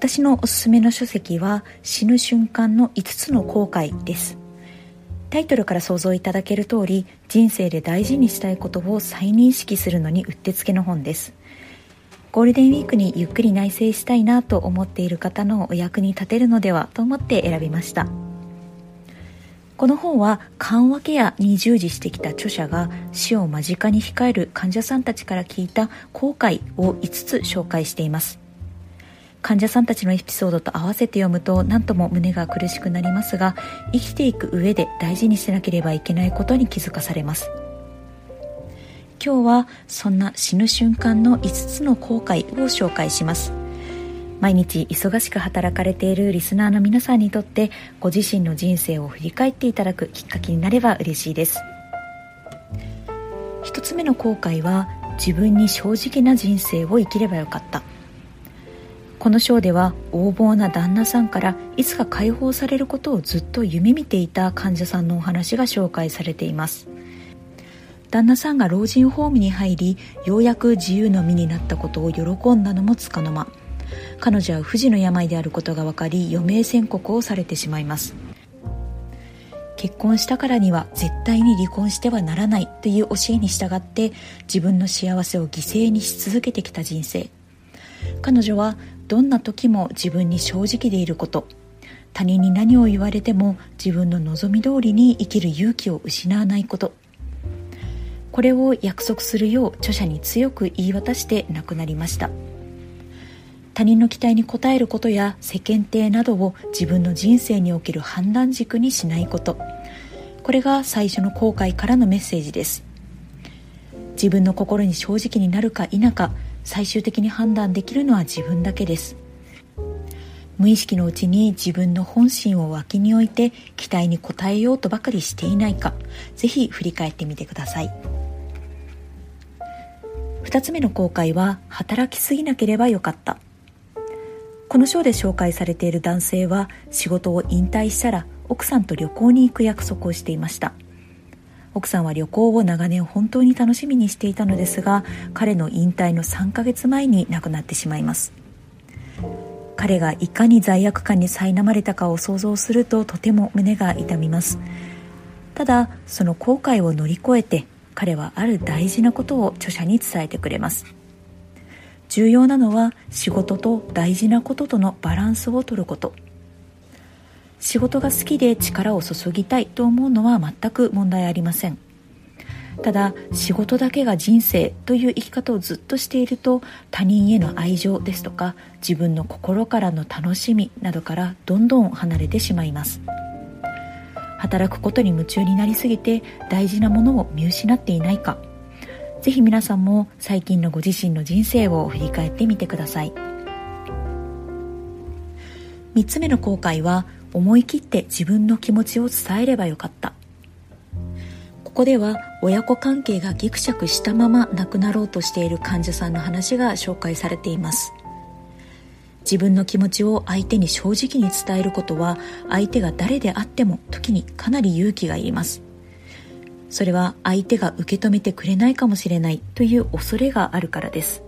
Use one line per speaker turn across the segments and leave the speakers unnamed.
私のおすすめの書籍は死ぬ瞬間の5つの後悔です。タイトルから想像いただける通り人生で大事にしたいことを再認識するのにうってつけの本です。ゴールデンウィークにゆっくり内省したいなと思っている方のお役に立てるのではと思って選びました。この本は緩和ケアに従事してきた著者が死を間近に控える患者さんたちから聞いた後悔を5つ紹介しています。患者さんたちのエピソードと合わせて読むと何とも胸が苦しくなりますが生きていく上で大事にしなければいけないことに気づかされます。今日はそんな死ぬ瞬間の5つの後悔を紹介します。毎日忙しく働かれているリスナーの皆さんにとってご自身の人生を振り返っていただくきっかけになれば嬉しいです。1つ目の後悔は自分に正直な人生を生きればよかった。この章では横暴な旦那さんからいつか解放されることをずっと夢見ていた患者さんのお話が紹介されています。旦那さんが老人ホームに入りようやく自由の身になったことを喜んだのもつかの間。彼女は不治の病であることが分かり余命宣告をされてしまいます。結婚したからには絶対に離婚してはならないという教えに従って自分の幸せを犠牲にし続けてきた人生。彼女はどんな時も自分に正直でいること。他人に何を言われても自分の望み通りに生きる勇気を失わないこと。これを約束するよう著者に強く言い渡して亡くなりました。他人の期待に応えることや世間体などを自分の人生における判断軸にしないこと。これが最初の後悔からのメッセージです。自分の心に正直になるか否か最終的に判断できるのは自分だけです。無意識のうちに自分の本心を脇に置いて期待に応えようとばかりしていないかぜひ振り返ってみてください。2つ目の後悔は働きすぎなければよかった。この章で紹介されている男性は仕事を引退したら奥さんと旅行に行く約束をしていました。奥さんは旅行を長年本当に楽しみにしていたのですが彼の引退の3ヶ月前に亡くなってしまいます。彼がいかに罪悪感に苛まれたかを想像するととても胸が痛みます。ただその後悔を乗り越えて彼はある大事なことを著者に伝えてくれます。重要なのは仕事と大事なこととのバランスをとること。仕事が好きで力を注ぎたいと思うのは全く問題ありません。ただ仕事だけが人生という生き方をずっとしていると他人への愛情ですとか自分の心からの楽しみなどからどんどん離れてしまいます。働くことに夢中になりすぎて大事なものを見失っていないか。ぜひ皆さんも最近のご自身の人生を振り返ってみてください。3つ目の後悔は思い切って自分の気持ちを伝えればよかった。ここでは親子関係がギクシャクしたまま亡くなろうとしている患者さんの話が紹介されています。自分の気持ちを相手に正直に伝えることは相手が誰であっても時にかなり勇気がいります。それは相手が受け止めてくれないかもしれないという恐れがあるからです。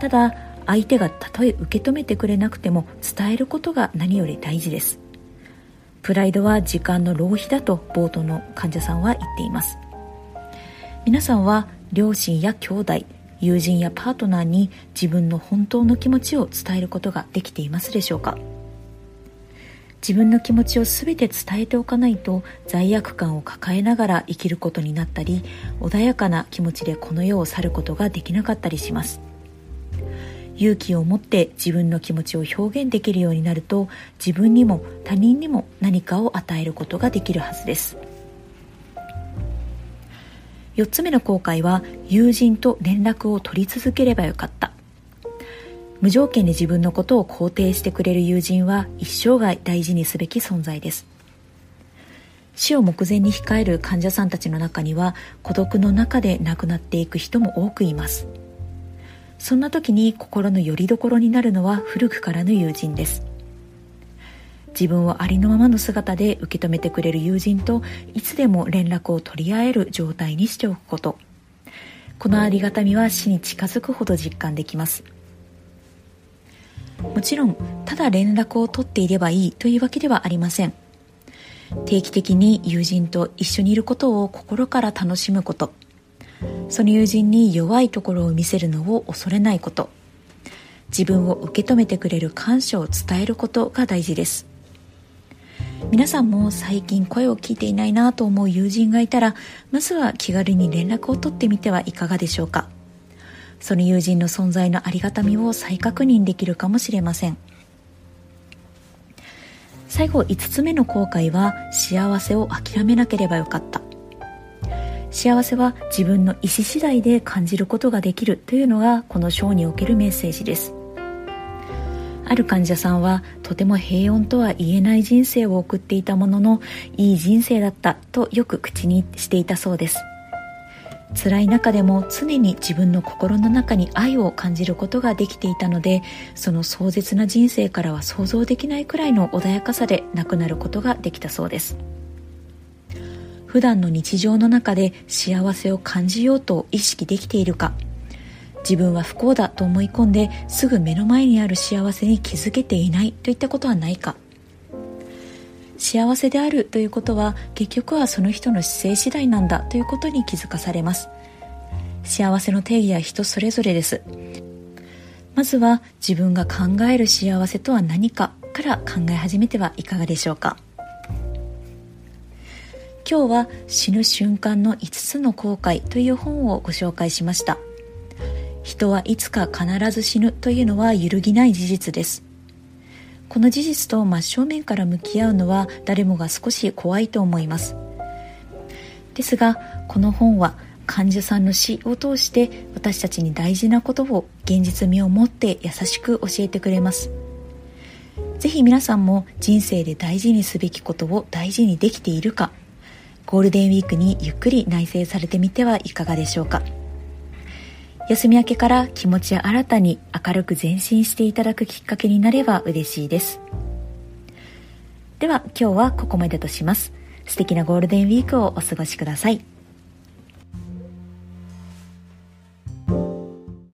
ただ相手がたとえ受け止めてくれなくても伝えることが何より大事です。プライドは時間の浪費だと冒頭の患者さんは言っています。皆さんは両親や兄弟友人やパートナーに自分の本当の気持ちを伝えることができていますでしょうか？自分の気持ちを全て伝えておかないと罪悪感を抱えながら生きることになったり穏やかな気持ちでこの世を去ることができなかったりします。勇気を持って自分の気持ちを表現できるようになると自分にも他人にも何かを与えることができるはずです。4つ目の後悔は友人と連絡を取り続ければよかった。無条件で自分のことを肯定してくれる友人は一生涯大事にすべき存在です。死を目前に控える患者さんたちの中には孤独の中で亡くなっていく人も多くいます。そんな時に心の拠り所になるのは古くからの友人です。自分をありのままの姿で受け止めてくれる友人といつでも連絡を取り合える状態にしておくこと。このありがたみは死に近づくほど実感できます。もちろんただ連絡を取っていればいいというわけではありません。定期的に友人と一緒にいることを心から楽しむこと。その友人に弱いところを見せるのを恐れないこと。自分を受け止めてくれる感謝を伝えることが大事です。皆さんも最近声を聞いていないなと思う友人がいたらまずは気軽に連絡を取ってみてはいかがでしょうか。その友人の存在のありがたみを再確認できるかもしれません。最後5つ目の後悔は幸せを諦めなければよかった。幸せは自分の意思次第で感じることができるというのがこの章におけるメッセージです。ある患者さんはとても平穏とは言えない人生を送っていたもののいい人生だったとよく口にしていたそうです。辛い中でも常に自分の心の中に愛を感じることができていたのでその壮絶な人生からは想像できないくらいの穏やかさで亡くなることができたそうです。普段の日常の中で幸せを感じようと意識できているか。自分は不幸だと思い込んですぐ目の前にある幸せに気づけていないといったことはないか。幸せであるということは結局はその人の姿勢次第なんだということに気づかされます。幸せの定義は人それぞれです。まずは自分が考える幸せとは何かから考え始めてはいかがでしょうか。今日は死ぬ瞬間の5つの後悔という本をご紹介しました。人はいつか必ず死ぬというのは揺るぎない事実です。この事実と真正面から向き合うのは誰もが少し怖いと思います。ですがこの本は患者さんの死を通して私たちに大事なことを現実味を持って優しく教えてくれます。ぜひ皆さんも人生で大事にすべきことを大事にできているかゴールデンウィークにゆっくり内省されてみてはいかがでしょうか。休み明けから気持ち新たに明るく前進していただくきっかけになれば嬉しいです。では今日はここまでとします。素敵なゴールデンウィークをお過ごしください。